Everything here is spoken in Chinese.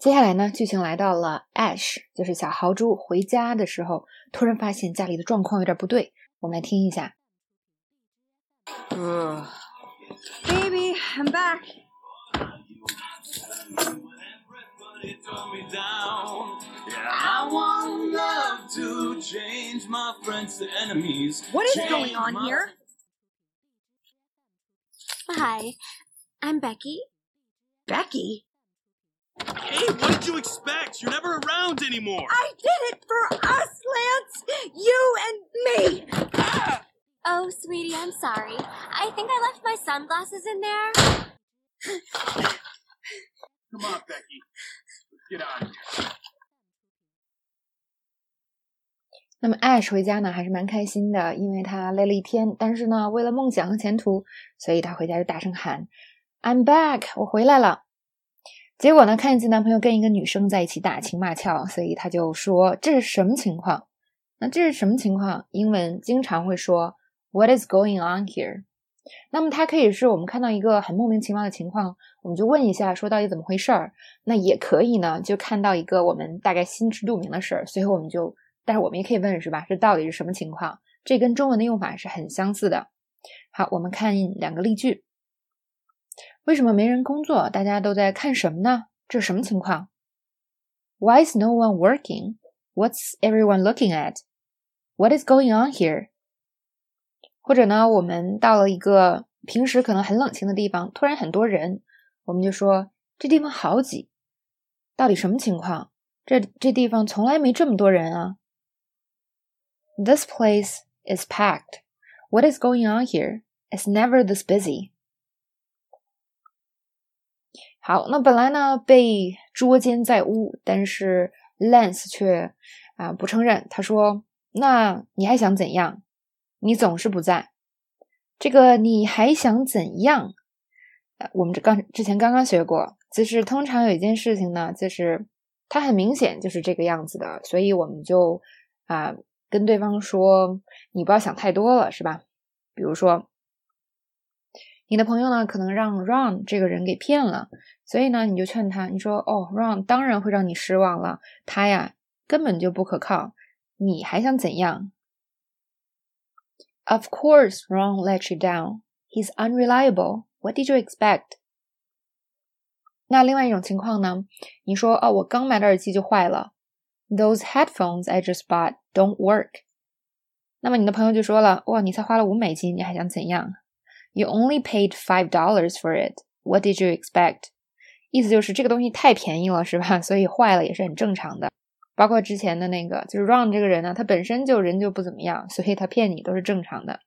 接下来呢，剧情来到了 Ash，就是小豪猪回家的时候，突然发现家里的状况有点不对。我们来听一下。Baby, I'm back. What is going on here? Hi, I'm Becky. Becky? Hey, what did you expect? You're never around anymore. I did it for us, Lance! You and me! Oh, sweetie, I'm sorry. I think I left my sunglasses in there. Come on, Becky. Let's get out of here. 那么 Ash 回家呢，还是蛮开心的，因为他累了一天，但是呢，为了梦想和前途，所以他回家就大声喊：“I'm back！我回来了。” 结果呢，看见自己男朋友跟一个女生在一起打情骂俏，所以他就说：“这是什么情况？”那这是什么情况？英文经常会说 “What is going on here？” 那么它可以是我们看到一个很莫名其妙的情况，我们就问一下，说到底怎么回事儿？那也可以呢，就看到一个我们大概心知肚明的事儿，随后我们就。但是我们也可以问，是吧？这到底是什么情况？这跟中文的用法是很相似的。好，我们看两个例句。为什么没人工作？大家都在看什么呢？这是什么情况？Why is no one working? What's everyone looking at? What is going on here? 或者呢，我们到了一个平时可能很冷清的地方，突然很多人，我们就说这地方好挤。到底什么情况？这这地方从来没这么多人啊！This place is packed. What is going on here? It's never this busy. 好，那本来呢被捉奸在屋，但是 Lance 却啊不承认。他说：“那你还想怎样？你总是不在。这个你还想怎样？呃，我们这刚之前刚刚学过，就是通常有一件事情呢，就是它很明显就是这个样子的，所以我们就啊。”跟对方说：“你不要想太多了，是吧？比如说，你的朋友呢，可能让 Ron 这个人给骗了，所以呢，你就劝他，你说：‘哦，Ron 当然会让你失望了，他呀根本就不可靠，你还想怎样？’Of course, Ron let you down. He's unreliable. What did you expect？那另外一种情况呢？你说：‘哦，我刚买的耳机就坏了。’ Those headphones I just bought don't work。那么你的朋友就说了：“哇，你才花了五美金，你还想怎样？You only paid five dollars for it. What did you expect？” 意思就是这个东西太便宜了，是吧？所以坏了也是很正常的。包括之前的那个，就是 Ron 这个人呢，他本身就人就不怎么样，所以他骗你都是正常的。